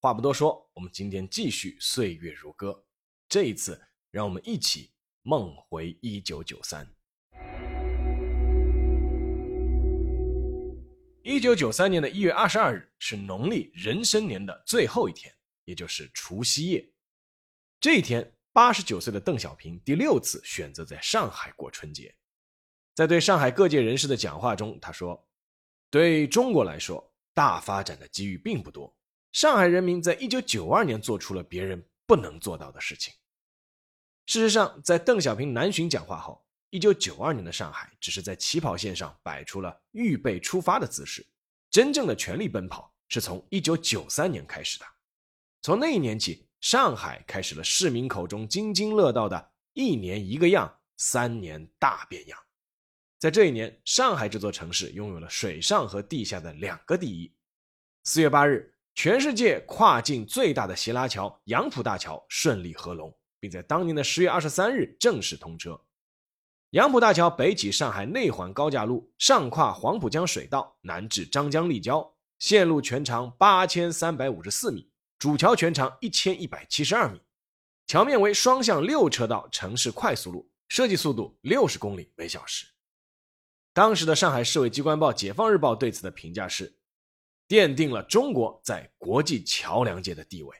话不多说，我们今天继续岁月如歌。这一次，让我们一起梦回一九九三。一九九三年的一月二十二日是农历壬申年的最后一天，也就是除夕夜。这一天，八十九岁的邓小平第六次选择在上海过春节。在对上海各界人士的讲话中，他说：“对中国来说，大发展的机遇并不多。”上海人民在一九九二年做出了别人不能做到的事情。事实上，在邓小平南巡讲话后，一九九二年的上海只是在起跑线上摆出了预备出发的姿势，真正的全力奔跑是从一九九三年开始的。从那一年起，上海开始了市民口中津津乐道的“一年一个样，三年大变样”。在这一年，上海这座城市拥有了水上和地下的两个第一。四月八日。全世界跨境最大的斜拉桥杨浦大桥顺利合龙，并在当年的十月二十三日正式通车。杨浦大桥北起上海内环高架路，上跨黄浦江水道，南至张江立交，线路全长八千三百五十四米，主桥全长一千一百七十二米，桥面为双向六车道城市快速路，设计速度六十公里每小时。当时的上海市委机关报《解放日报》对此的评价是。奠定了中国在国际桥梁界的地位。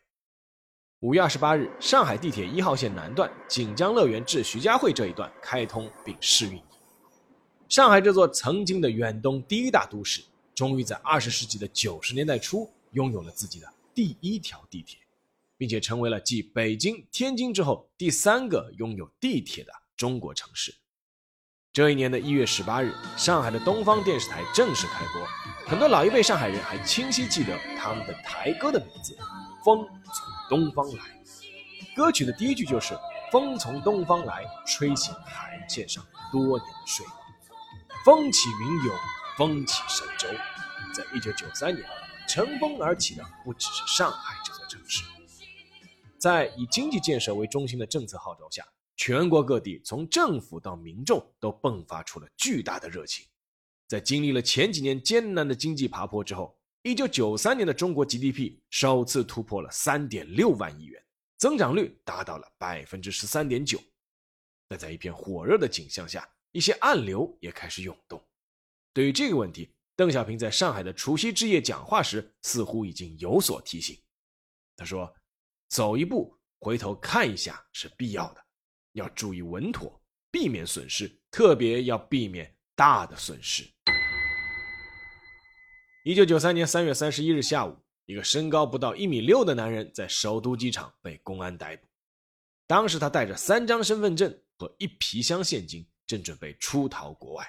五月二十八日，上海地铁一号线南段锦江乐园至徐家汇这一段开通并试运营。上海这座曾经的远东第一大都市，终于在二十世纪的九十年代初拥有了自己的第一条地铁，并且成为了继北京、天津之后第三个拥有地铁的中国城市。这一年的一月十八日，上海的东方电视台正式开播。很多老一辈上海人还清晰记得他们的台歌的名字，《风从东方来》。歌曲的第一句就是“风从东方来，吹醒海岸线上多年的睡梦”。风起云涌，风起神州。在一九九三年，乘风而起的不只是上海这座城市。在以经济建设为中心的政策号召下。全国各地，从政府到民众，都迸发出了巨大的热情。在经历了前几年艰难的经济爬坡之后，一九九三年的中国 GDP 首次突破了三点六万亿元，增长率达到了百分之十三点九。但在一片火热的景象下，一些暗流也开始涌动。对于这个问题，邓小平在上海的除夕之夜讲话时，似乎已经有所提醒。他说：“走一步，回头看一下是必要的。”要注意稳妥，避免损失，特别要避免大的损失。一九九三年三月三十一日下午，一个身高不到一米六的男人在首都机场被公安逮捕。当时他带着三张身份证和一皮箱现金，正准备出逃国外。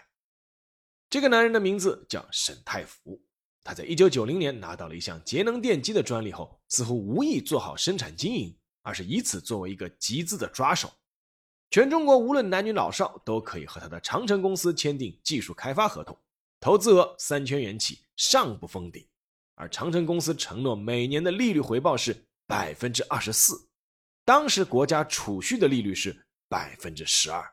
这个男人的名字叫沈太福。他在一九九零年拿到了一项节能电机的专利后，似乎无意做好生产经营，而是以此作为一个集资的抓手。全中国无论男女老少都可以和他的长城公司签订技术开发合同，投资额三千元起，上不封顶。而长城公司承诺每年的利率回报是百分之二十四，当时国家储蓄的利率是百分之十二。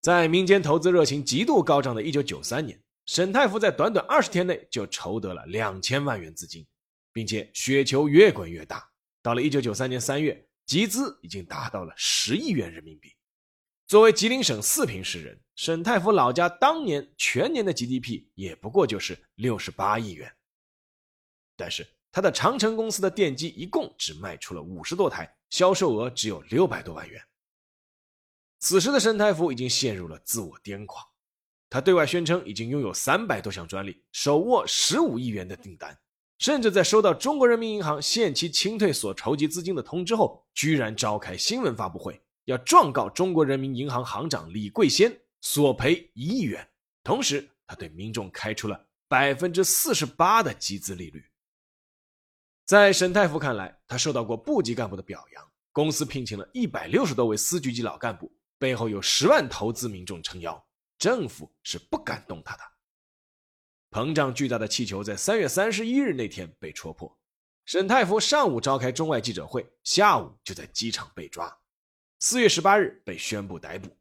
在民间投资热情极度高涨的一九九三年，沈太福在短短二十天内就筹得了两千万元资金，并且雪球越滚越大。到了一九九三年三月。集资已经达到了十亿元人民币。作为吉林省四平市人，沈太福老家当年全年的 GDP 也不过就是六十八亿元。但是他的长城公司的电机一共只卖出了五十多台，销售额只有六百多万元。此时的沈太福已经陷入了自我癫狂，他对外宣称已经拥有三百多项专利，手握十五亿元的订单。甚至在收到中国人民银行限期清退所筹集资金的通知后，居然召开新闻发布会，要状告中国人民银行行长李桂仙索赔一亿元。同时，他对民众开出了百分之四十八的集资利率。在沈太福看来，他受到过部级干部的表扬，公司聘请了一百六十多位司局级老干部，背后有十万投资民众撑腰，政府是不敢动他的。膨胀巨大的气球在三月三十一日那天被戳破。沈太福上午召开中外记者会，下午就在机场被抓。四月十八日被宣布逮捕。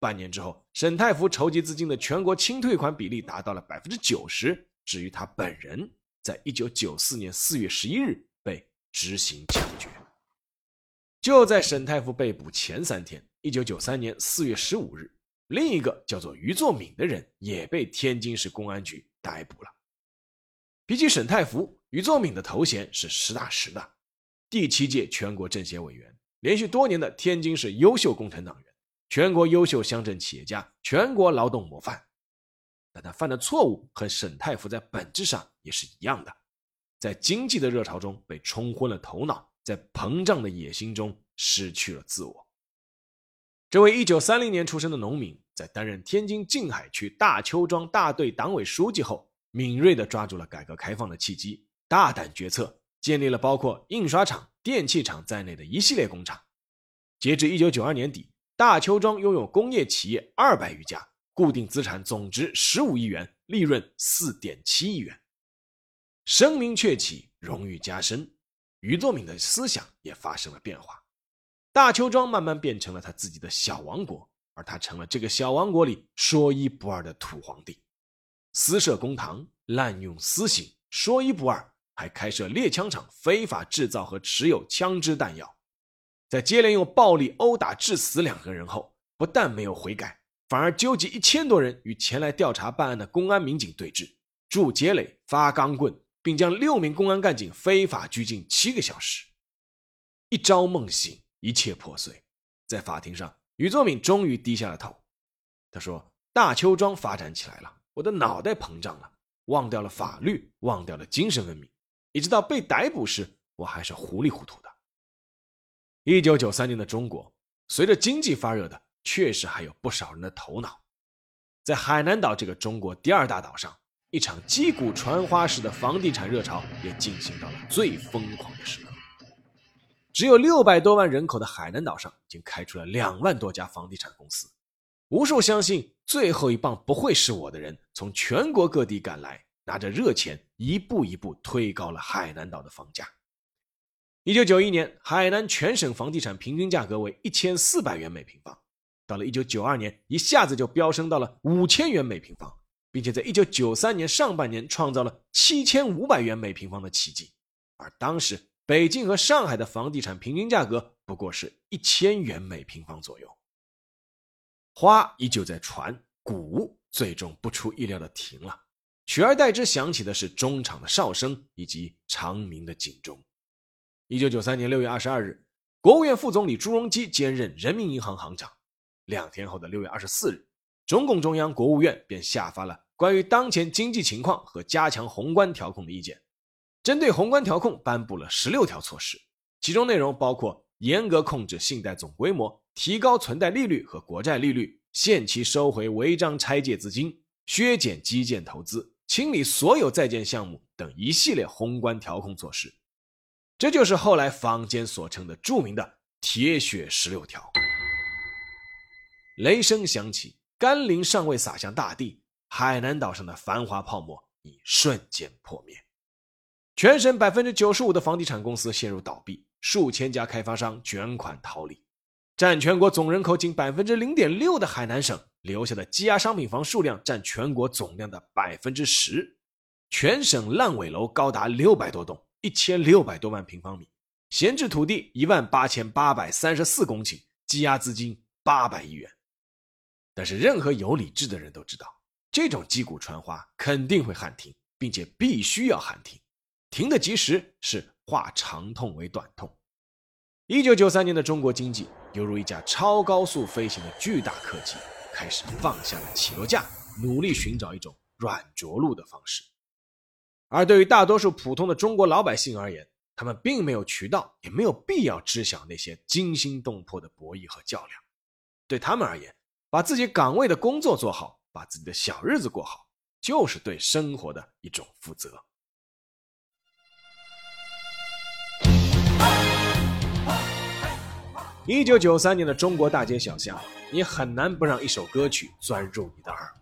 半年之后，沈太福筹集资金的全国清退款比例达到了百分之九十。至于他本人，在一九九四年四月十一日被执行枪决。就在沈太福被捕前三天，一九九三年四月十五日，另一个叫做于作敏的人也被天津市公安局逮捕了。比起沈太福，于作敏的头衔是实打实的第七届全国政协委员，连续多年的天津市优秀共产党员。全国优秀乡镇企业家，全国劳动模范，但他犯的错误和沈太福在本质上也是一样的，在经济的热潮中被冲昏了头脑，在膨胀的野心中失去了自我。这位1930年出生的农民，在担任天津静海区大邱庄大队党委书记后，敏锐地抓住了改革开放的契机，大胆决策，建立了包括印刷厂、电器厂在内的一系列工厂。截至1992年底。大邱庄拥有工业企业二百余家，固定资产总值十五亿元，利润四点七亿元。声名鹊起，荣誉加深，于作敏的思想也发生了变化。大邱庄慢慢变成了他自己的小王国，而他成了这个小王国里说一不二的土皇帝。私设公堂，滥用私刑，说一不二，还开设猎枪场，非法制造和持有枪支弹药。在接连用暴力殴打致死两个人后，不但没有悔改，反而纠集一千多人与前来调查办案的公安民警对峙，筑街垒、发钢棍，并将六名公安干警非法拘禁七个小时。一朝梦醒，一切破碎。在法庭上，于作敏终于低下了头。他说：“大邱庄发展起来了，我的脑袋膨胀了，忘掉了法律，忘掉了精神文明，一直到被逮捕时，我还是糊里糊涂的。”一九九三年的中国，随着经济发热的，确实还有不少人的头脑。在海南岛这个中国第二大岛上，一场击鼓传花式的房地产热潮也进行到了最疯狂的时刻。只有六百多万人口的海南岛上，已经开出了两万多家房地产公司。无数相信最后一棒不会是我的人，从全国各地赶来，拿着热钱，一步一步推高了海南岛的房价。一九九一年，海南全省房地产平均价格为一千四百元每平方，到了一九九二年，一下子就飙升到了五千元每平方，并且在一九九三年上半年创造了七千五百元每平方的奇迹。而当时北京和上海的房地产平均价格不过是一千元每平方左右。花依旧在传，鼓最终不出意料的停了，取而代之响起的是中场的哨声以及长鸣的警钟。一九九三年六月二十二日，国务院副总理朱镕基兼任人民银行行长。两天后的六月二十四日，中共中央、国务院便下发了关于当前经济情况和加强宏观调控的意见。针对宏观调控，颁布了十六条措施，其中内容包括严格控制信贷总规模、提高存贷利率和国债利率、限期收回违章拆借资金、削减基建投资、清理所有在建项目等一系列宏观调控措施。这就是后来坊间所称的著名的“铁血十六条”。雷声响起，甘霖尚未洒向大地，海南岛上的繁华泡沫已瞬间破灭。全省百分之九十五的房地产公司陷入倒闭，数千家开发商卷款逃离。占全国总人口仅百分之零点六的海南省留下的积压商品房数量占全国总量的百分之十，全省烂尾楼高达六百多栋。一千六百多万平方米，闲置土地一万八千八百三十四公顷，积压资金八百亿元。但是，任何有理智的人都知道，这种击鼓传花肯定会喊停，并且必须要喊停。停的及时是化长痛为短痛。一九九三年的中国经济犹如一架超高速飞行的巨大客机，开始放下了起落架，努力寻找一种软着陆的方式。而对于大多数普通的中国老百姓而言，他们并没有渠道，也没有必要知晓那些惊心动魄的博弈和较量。对他们而言，把自己岗位的工作做好，把自己的小日子过好，就是对生活的一种负责。一九九三年的中国大街小巷，你很难不让一首歌曲钻入你的耳。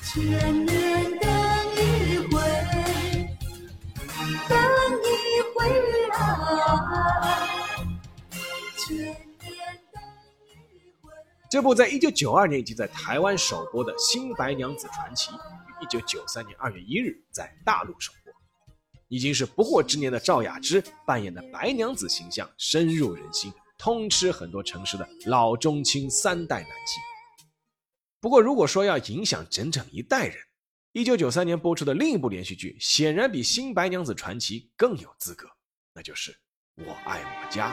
千年等一回，等一回啊！千年等一回。这部在一九九二年已经在台湾首播的《新白娘子传奇》，于一九九三年二月一日在大陆首播。已经是不惑之年的赵雅芝扮演的白娘子形象深入人心，通吃很多城市的老中青三代男性。不过，如果说要影响整整一代人，一九九三年播出的另一部连续剧显然比《新白娘子传奇》更有资格，那就是《我爱我家》。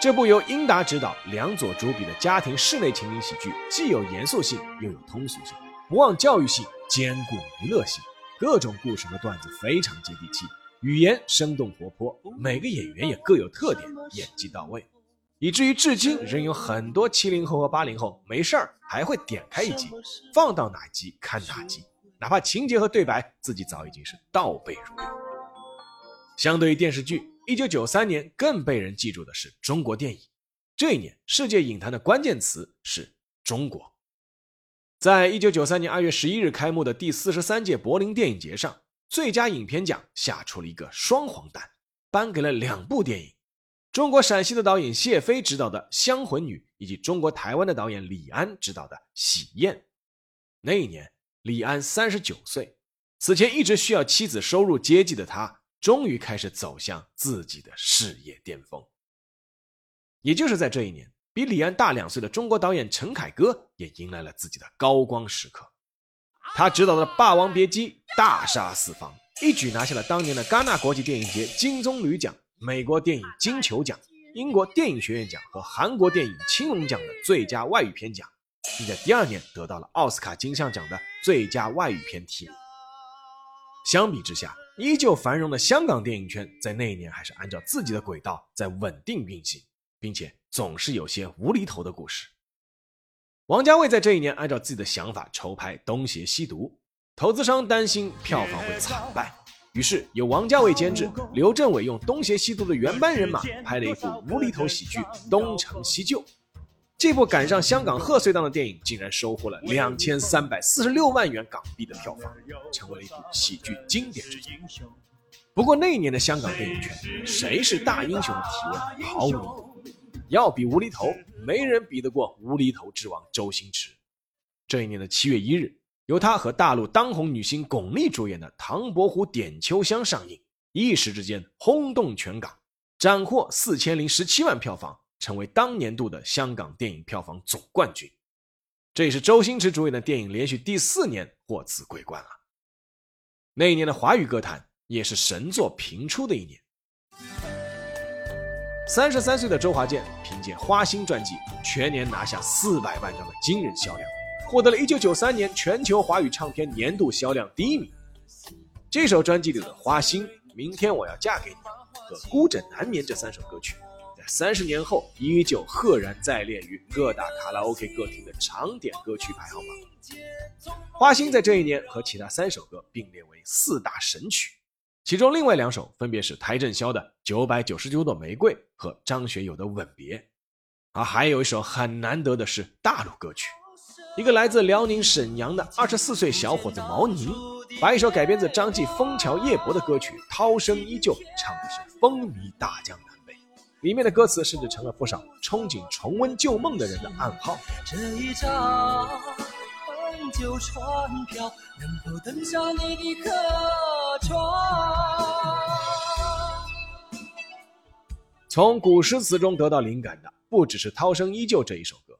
这部由英达执导、梁左主笔的家庭室内情景喜剧，既有严肃性，又有通俗性，不忘教育性，兼顾娱乐性。各种故事和段子非常接地气，语言生动活泼，每个演员也各有特点，演技到位，以至于至今仍有很多七零后和八零后没事儿还会点开一集，放到哪集看哪集，哪怕情节和对白自己早已经是倒背如流。相对于电视剧，一九九三年更被人记住的是中国电影，这一年世界影坛的关键词是中国。在一九九三年二月十一日开幕的第四十三届柏林电影节上，最佳影片奖下出了一个双黄蛋，颁给了两部电影：中国陕西的导演谢飞执导的《香魂女》，以及中国台湾的导演李安执导的《喜宴》。那一年，李安三十九岁，此前一直需要妻子收入接济的他，终于开始走向自己的事业巅峰。也就是在这一年。比李安大两岁的中国导演陈凯歌也迎来了自己的高光时刻。他执导的《霸王别姬》大杀四方，一举拿下了当年的戛纳国际电影节金棕榈奖、美国电影金球奖、英国电影学院奖和韩国电影青龙奖的最佳外语片奖，并在第二年得到了奥斯卡金像奖的最佳外语片提名。相比之下，依旧繁荣的香港电影圈在那一年还是按照自己的轨道在稳定运行，并且。总是有些无厘头的故事。王家卫在这一年按照自己的想法筹拍《东邪西毒》，投资商担心票房会惨败，于是由王家卫监制，刘镇伟用《东邪西毒》的原班人马拍了一部无厘头喜剧《东成西就》。这部赶上香港贺岁档的电影，竟然收获了两千三百四十六万元港币的票房，成为了一部喜剧经典之作。不过那一年的香港电影圈，谁是大英雄的提问毫无疑问。要比无厘头，没人比得过无厘头之王周星驰。这一年的七月一日，由他和大陆当红女星巩俐主演的《唐伯虎点秋香》上映，一时之间轰动全港，斩获四千零十七万票房，成为当年度的香港电影票房总冠军。这也是周星驰主演的电影连续第四年获此桂冠了。那一年的华语歌坛也是神作频出的一年。三十三岁的周华健凭借《花心》专辑，全年拿下四百万张的惊人销量，获得了一九九三年全球华语唱片年度销量第一名。这首专辑里的《花心》《明天我要嫁给你》和《孤枕难眠》这三首歌曲，在三十年后依旧赫然在列于各大卡拉 OK 歌厅的常点歌曲排行榜。《花心》在这一年和其他三首歌并列为四大神曲。其中另外两首分别是邰正宵的《九百九十九朵玫瑰》和张学友的《吻别》，而还有一首很难得的是大陆歌曲，一个来自辽宁沈阳的二十四岁小伙子毛宁，把一首改编自张继《枫桥夜泊》的歌曲《涛声依旧》唱的是风靡大江南北，里面的歌词甚至成了不少憧憬重温旧梦的人的暗号。这一张横旧船票，能否登上你的客船？从古诗词中得到灵感的不只是《涛声依旧》这一首歌。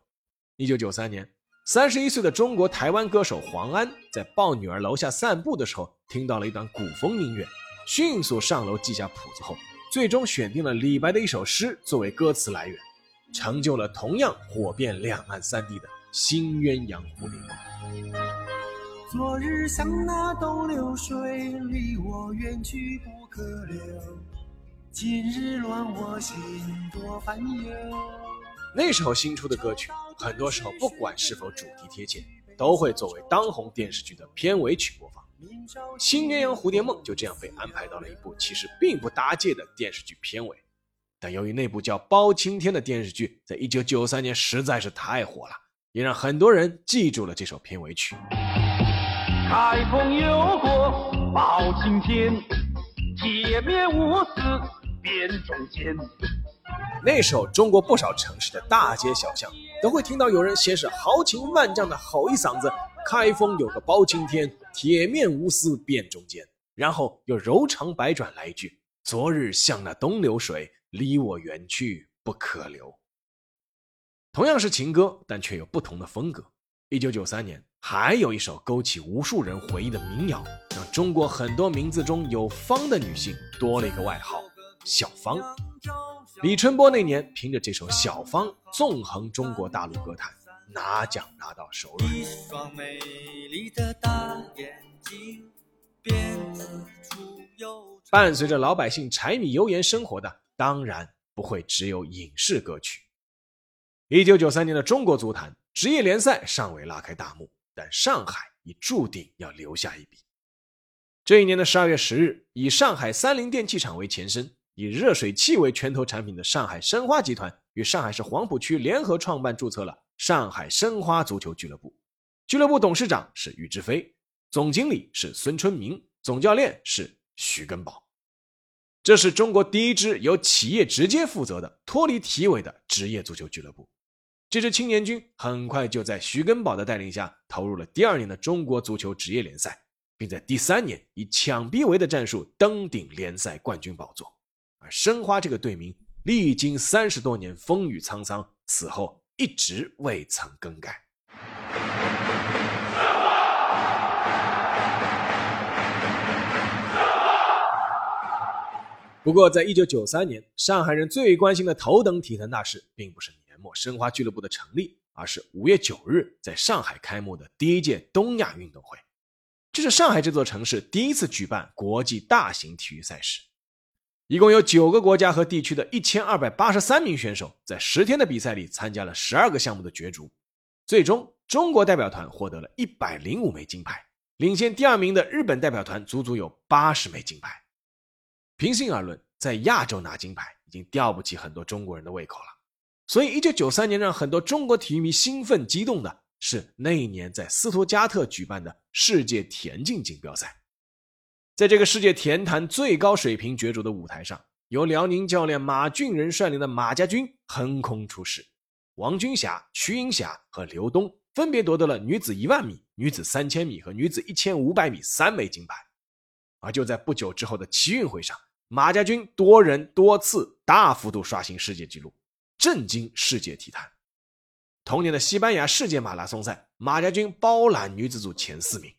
一九九三年，三十一岁的中国台湾歌手黄安在抱女儿楼下散步的时候，听到了一段古风音乐，迅速上楼记下谱子后，最终选定了李白的一首诗作为歌词来源，成就了同样火遍两岸三地的《新鸳鸯蝴蝶梦》。昨日像那东流水，离我远去不可留。今日乱我心，多烦忧。那时候新出的歌曲，很多时候不管是否主题贴切，都会作为当红电视剧的片尾曲播放。《新鸳鸯蝴蝶梦》就这样被安排到了一部其实并不搭界的电视剧片尾。但由于那部叫《包青天》的电视剧在一九九三年实在是太火了，也让很多人记住了这首片尾曲。开封有个包青天，铁面无私辨忠奸。那时候，中国不少城市的大街小巷都会听到有人先是豪情万丈的吼一嗓子：“开封有个包青天，铁面无私辨忠奸。”然后又柔肠百转来一句：“昨日向那东流水，离我远去不可留。”同样是情歌，但却有不同的风格。一九九三年，还有一首勾起无数人回忆的民谣，让中国很多名字中有“芳”的女性多了一个外号——小芳。李春波那年凭着这首《小芳》纵横中国大陆歌坛，拿奖拿到手软。一双美丽的大眼睛，辫子粗又长。伴随着老百姓柴米油盐生活的，当然不会只有影视歌曲。一九九三年的中国足坛职业联赛尚未拉开大幕，但上海已注定要留下一笔。这一年的十二月十日，以上海三菱电器厂为前身。以热水器为拳头产品的上海申花集团与上海市黄浦区联合创办注册了上海申花足球俱乐部，俱乐部董事长是于志飞，总经理是孙春明，总教练是徐根宝。这是中国第一支由企业直接负责的脱离体委的职业足球俱乐部。这支青年军很快就在徐根宝的带领下投入了第二年的中国足球职业联赛，并在第三年以抢逼围的战术登顶联赛冠军宝座。而申花这个队名历经三十多年风雨沧桑，此后一直未曾更改。不过，在一九九三年，上海人最关心的头等体坛大事，并不是年末申花俱乐部的成立，而是五月九日在上海开幕的第一届东亚运动会。这是上海这座城市第一次举办国际大型体育赛事。一共有九个国家和地区的一千二百八十三名选手，在十天的比赛里参加了十二个项目的角逐。最终，中国代表团获得了一百零五枚金牌，领先第二名的日本代表团足足有八十枚金牌。平心而论，在亚洲拿金牌已经吊不起很多中国人的胃口了。所以，一九九三年让很多中国体育迷兴奋激动的是那一年在斯图加特举办的世界田径锦标赛。在这个世界田坛最高水平角逐的舞台上，由辽宁教练马俊仁率领的马家军横空出世，王军霞、瞿颖霞和刘东分别夺得了女子一万米、女子三千米和女子一千五百米三枚金牌。而就在不久之后的奇运会上，马家军多人多次大幅度刷新世界纪录，震惊世界体坛。同年的西班牙世界马拉松赛，马家军包揽女子组前四名，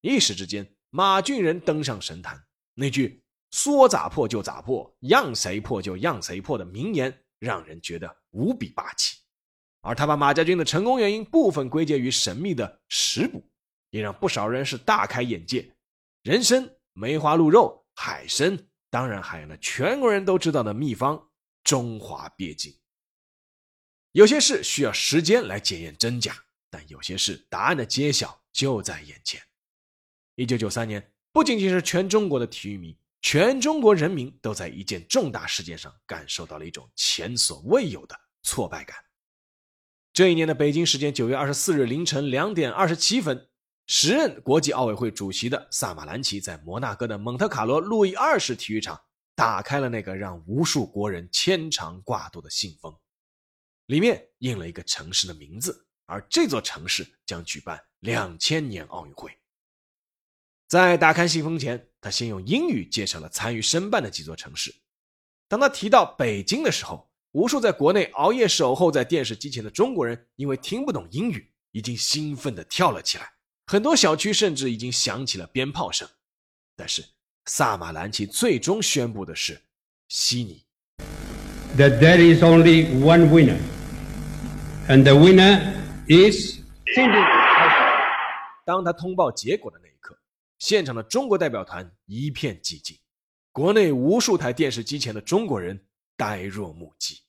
一时之间。马俊仁登上神坛，那句“说咋破就咋破，让谁破就让谁破”的名言，让人觉得无比霸气。而他把马家军的成功原因部分归结于神秘的食补，也让不少人是大开眼界。人参、梅花鹿肉、海参，当然还有那全国人都知道的秘方——中华鳖精。有些事需要时间来检验真假，但有些事答案的揭晓就在眼前。一九九三年，不仅仅是全中国的体育迷，全中国人民都在一件重大事件上感受到了一种前所未有的挫败感。这一年的北京时间九月二十四日凌晨两点二十七分，时任国际奥委会主席的萨马兰奇在摩纳哥的蒙特卡罗路易二世体育场打开了那个让无数国人牵肠挂肚的信封，里面印了一个城市的名字，而这座城市将举办两千年奥运会。在打开信封前，他先用英语介绍了参与申办的几座城市。当他提到北京的时候，无数在国内熬夜守候在电视机前的中国人，因为听不懂英语，已经兴奋地跳了起来。很多小区甚至已经响起了鞭炮声。但是，萨马兰奇最终宣布的是悉尼。That there is only one winner, and the winner is。当他通报结果的那一刻。现场的中国代表团一片寂静，国内无数台电视机前的中国人呆若木鸡。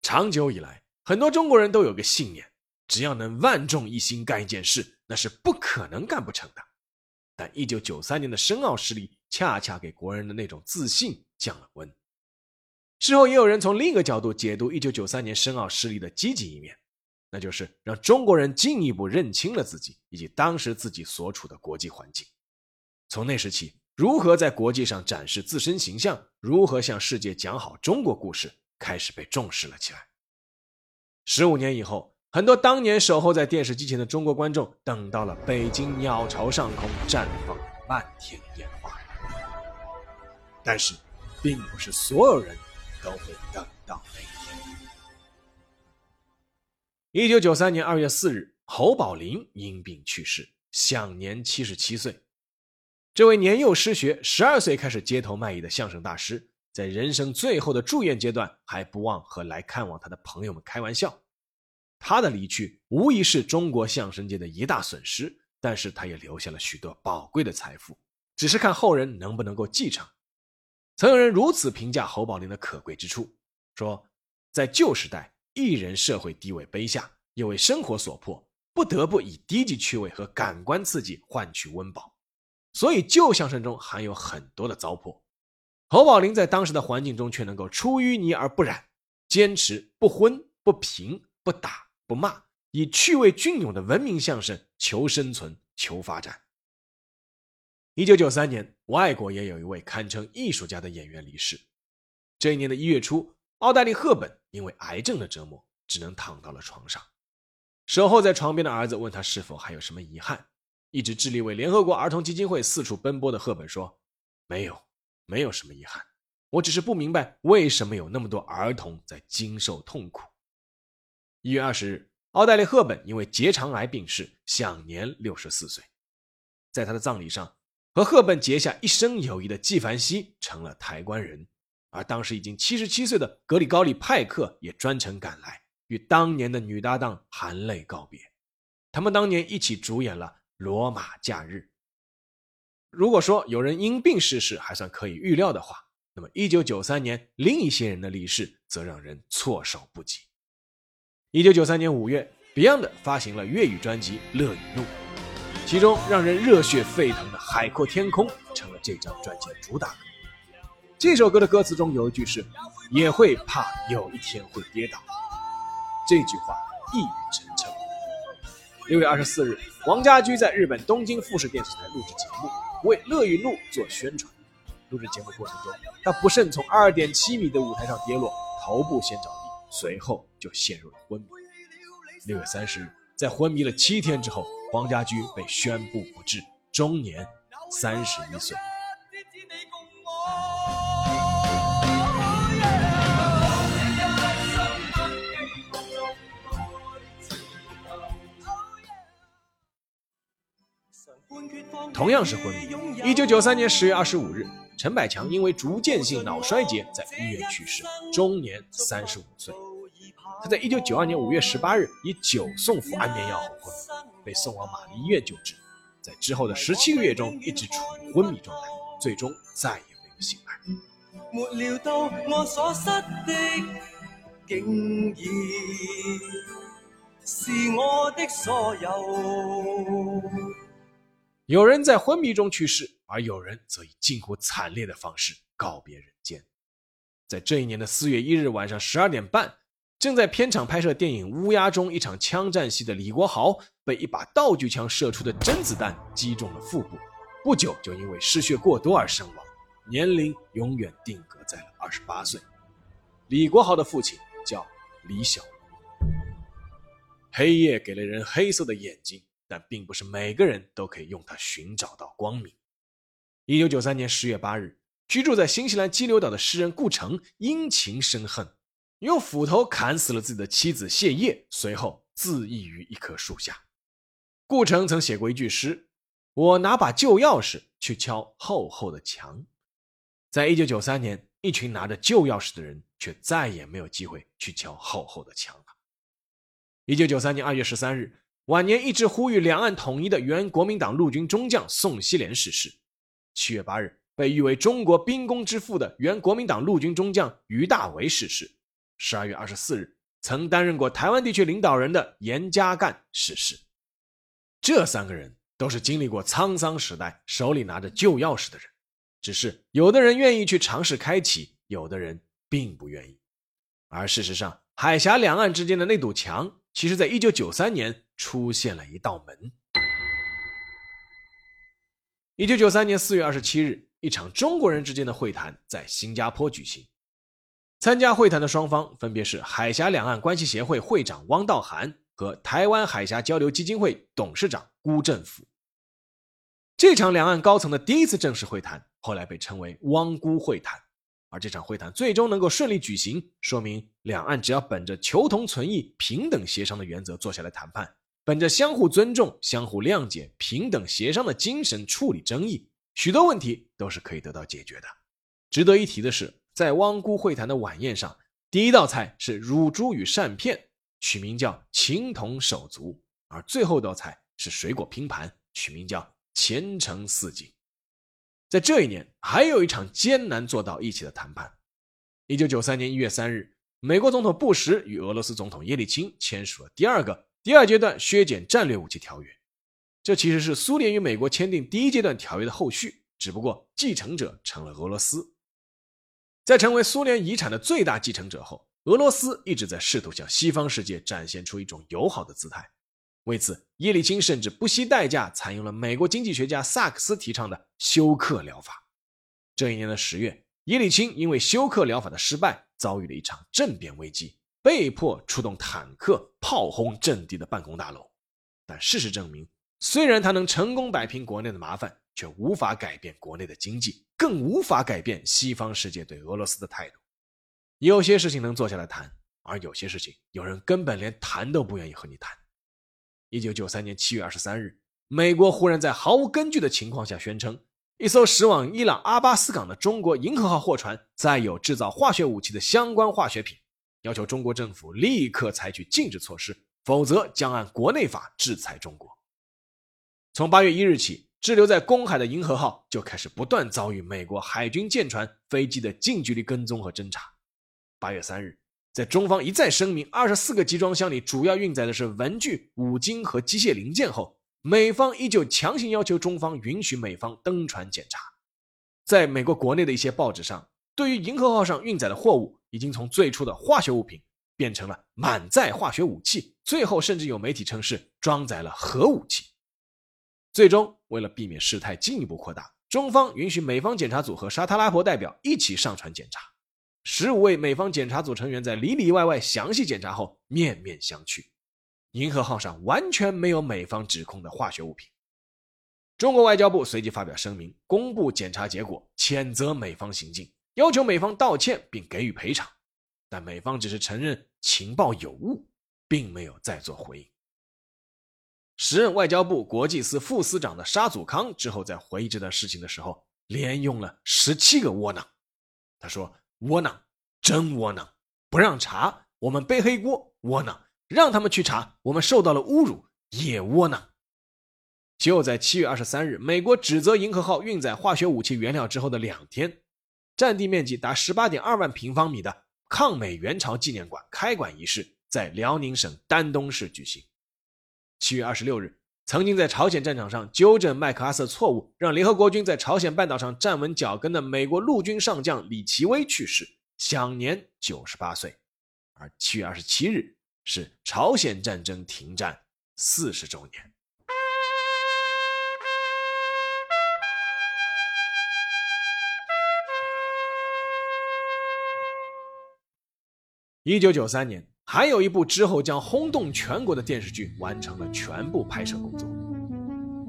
长久以来，很多中国人都有个信念：只要能万众一心干一件事，那是不可能干不成的。但一九九三年的申奥失利，恰恰给国人的那种自信降了温。事后也有人从另一个角度解读1993年申奥失利的积极一面，那就是让中国人进一步认清了自己以及当时自己所处的国际环境。从那时起，如何在国际上展示自身形象，如何向世界讲好中国故事，开始被重视了起来。十五年以后，很多当年守候在电视机前的中国观众，等到了北京鸟巢上空绽放漫天烟花。但是，并不是所有人都会等到那一天。一九九三年二月四日，侯宝林因病去世，享年七十七岁。这位年幼失学、十二岁开始街头卖艺的相声大师，在人生最后的住院阶段，还不忘和来看望他的朋友们开玩笑。他的离去无疑是中国相声界的一大损失，但是他也留下了许多宝贵的财富，只是看后人能不能够继承。曾有人如此评价侯宝林的可贵之处，说，在旧时代，艺人社会地位卑下，又为生活所迫，不得不以低级趣味和感官刺激换取温饱。所以旧相声中含有很多的糟粕，侯宝林在当时的环境中却能够出淤泥而不染，坚持不昏不平不打不骂，以趣味隽永的文明相声求生存求发展。一九九三年，外国也有一位堪称艺术家的演员离世。这一年的一月初，奥黛丽·赫本因为癌症的折磨，只能躺到了床上。守候在床边的儿子问他是否还有什么遗憾。一直致力为联合国儿童基金会四处奔波的赫本说：“没有，没有什么遗憾。我只是不明白为什么有那么多儿童在经受痛苦。”一月二十日，奥黛丽·赫本因为结肠癌病逝，享年六十四岁。在他的葬礼上，和赫本结下一生友谊的纪梵希成了抬棺人，而当时已经七十七岁的格里高利·派克也专程赶来，与当年的女搭档含泪告别。他们当年一起主演了。罗马假日。如果说有人因病逝世还算可以预料的话，那么一九九三年另一些人的离世则让人措手不及。一九九三年五月，Beyond 发行了粤语专辑《乐与怒》，其中让人热血沸腾的《海阔天空》成了这张专辑的主打歌。这首歌的歌词中有一句是：“也会怕有一天会跌倒。”这句话一语成谶。六月二十四日。王家驹在日本东京富士电视台录制节目，为《乐与怒》做宣传。录制节目过程中，他不慎从二点七米的舞台上跌落，头部先着，随后就陷入了昏迷。六月三十日，在昏迷了七天之后，黄家驹被宣布不治，终年三十一岁。同样是昏迷。一九九三年十月二十五日，陈百强因为逐渐性脑衰竭在医院去世，终年三十五岁。他在一九九二年五月十八日以酒送服安眠药后昏迷，被送往玛丽医院救治。在之后的十七个月中，一直处于昏迷状态，最终再也没有醒来。没料到我所失的，竟然是我的所有。有人在昏迷中去世，而有人则以近乎惨烈的方式告别人间。在这一年的四月一日晚上十二点半，正在片场拍摄电影《乌鸦》中一场枪战戏的李国豪，被一把道具枪射出的真子弹击中了腹部，不久就因为失血过多而身亡，年龄永远定格在了二十八岁。李国豪的父亲叫李小黑夜给了人黑色的眼睛。但并不是每个人都可以用它寻找到光明。一九九三年十月八日，居住在新西兰基流岛的诗人顾城因情生恨，用斧头砍死了自己的妻子谢烨，随后自缢于一棵树下。顾城曾写过一句诗：“我拿把旧钥匙去敲厚厚的墙。”在一九九三年，一群拿着旧钥匙的人却再也没有机会去敲厚厚的墙了。一九九三年二月十三日。晚年一直呼吁两岸统一的原国民党陆军中将宋希濂逝世。七月八日，被誉为中国兵工之父的原国民党陆军中将于大为逝世。十二月二十四日，曾担任过台湾地区领导人的严家淦逝世。这三个人都是经历过沧桑时代、手里拿着旧钥匙的人，只是有的人愿意去尝试开启，有的人并不愿意。而事实上，海峡两岸之间的那堵墙，其实在一九九三年出现了一道门。一九九三年四月二十七日，一场中国人之间的会谈在新加坡举行。参加会谈的双方分别是海峡两岸关系协会会长汪道涵和台湾海峡交流基金会董事长辜振甫。这场两岸高层的第一次正式会谈，后来被称为“汪辜会谈”。而这场会谈最终能够顺利举行，说明两岸只要本着求同存异、平等协商的原则坐下来谈判，本着相互尊重、相互谅解、平等协商的精神处理争议，许多问题都是可以得到解决的。值得一提的是，在汪辜会谈的晚宴上，第一道菜是乳猪与扇片，取名叫“情同手足”，而最后道菜是水果拼盘，取名叫。前程似锦，在这一年还有一场艰难做到一起的谈判。一九九三年一月三日，美国总统布什与俄罗斯总统叶利钦签署了第二个第二阶段削减战略武器条约。这其实是苏联与美国签订第一阶段条约的后续，只不过继承者成了俄罗斯。在成为苏联遗产的最大继承者后，俄罗斯一直在试图向西方世界展现出一种友好的姿态。为此，叶利钦甚至不惜代价采用了美国经济学家萨克斯提倡的休克疗法。这一年的十月，叶利钦因为休克疗法的失败，遭遇了一场政变危机，被迫出动坦克炮轰阵地的办公大楼。但事实证明，虽然他能成功摆平国内的麻烦，却无法改变国内的经济，更无法改变西方世界对俄罗斯的态度。有些事情能坐下来谈，而有些事情，有人根本连谈都不愿意和你谈。一九九三年七月二十三日，美国忽然在毫无根据的情况下宣称，一艘驶往伊朗阿巴斯港的中国“银河号”货船载有制造化学武器的相关化学品，要求中国政府立刻采取禁止措施，否则将按国内法制裁中国。从八月一日起，滞留在公海的“银河号”就开始不断遭遇美国海军舰船、飞机的近距离跟踪和侦察。八月三日。在中方一再声明，二十四个集装箱里主要运载的是文具、五金和机械零件后，美方依旧强行要求中方允许美方登船检查。在美国国内的一些报纸上，对于银河号上运载的货物，已经从最初的化学物品变成了满载化学武器，最后甚至有媒体称是装载了核武器。最终，为了避免事态进一步扩大，中方允许美方检查组和沙特阿拉伯代表一起上船检查。十五位美方检查组成员在里里外外详细检查后，面面相觑。银河号上完全没有美方指控的化学物品。中国外交部随即发表声明，公布检查结果，谴责美方行径，要求美方道歉并给予赔偿。但美方只是承认情报有误，并没有再做回应。时任外交部国际司副司长的沙祖康之后在回忆这段事情的时候，连用了十七个窝囊。他说。窝囊，真窝囊！不让查，我们背黑锅；窝囊，让他们去查，我们受到了侮辱，也窝囊。就在七月二十三日，美国指责银河号运载化学武器原料之后的两天，占地面积达十八点二万平方米的抗美援朝纪念馆开馆仪式在辽宁省丹东市举行。七月二十六日。曾经在朝鲜战场上纠正麦克阿瑟错误，让联合国军在朝鲜半岛上站稳脚跟的美国陆军上将李奇微去世，享年九十八岁。而七月二十七日是朝鲜战争停战四十周年。一九九三年。还有一部之后将轰动全国的电视剧完成了全部拍摄工作。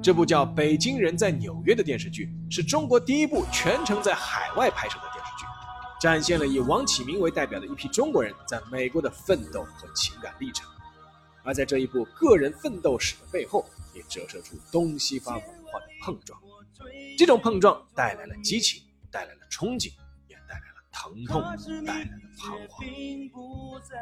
这部叫《北京人在纽约》的电视剧是中国第一部全程在海外拍摄的，展现了以王启明为代表的一批中国人在美国的奋斗和情感历程。而在这一部个人奋斗史的背后，也折射出东西方文化的碰撞。这种碰撞带来了激情，带来了憧憬。也带来了疼痛带来了彷徨。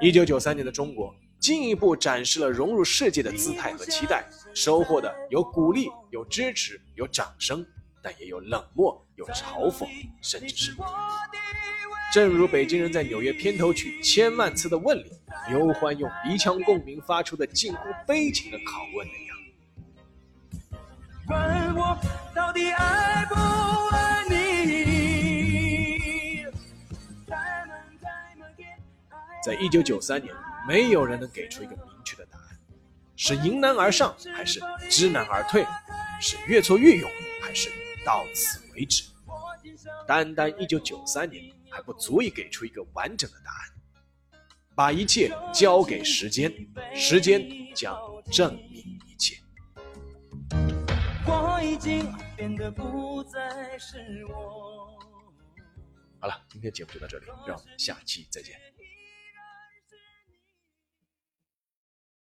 一九九三年的中国进一步展示了融入世界的姿态和期待，收获的有鼓励、有支持、有掌声，但也有冷漠、有嘲讽，甚至是正如北京人在纽约片头曲《千万次的问》里，刘欢用鼻腔共鸣发出的近乎悲情的拷问那样：问我到底爱不爱你？在一九九三年，没有人能给出一个明确的答案：是迎难而上，还是知难而退？是越挫越勇，还是到此为止？单单一九九三年还不足以给出一个完整的答案。把一切交给时间，时间将证明一切。我已经变得不再是我。好了，今天节目就到这里，让我们下期再见。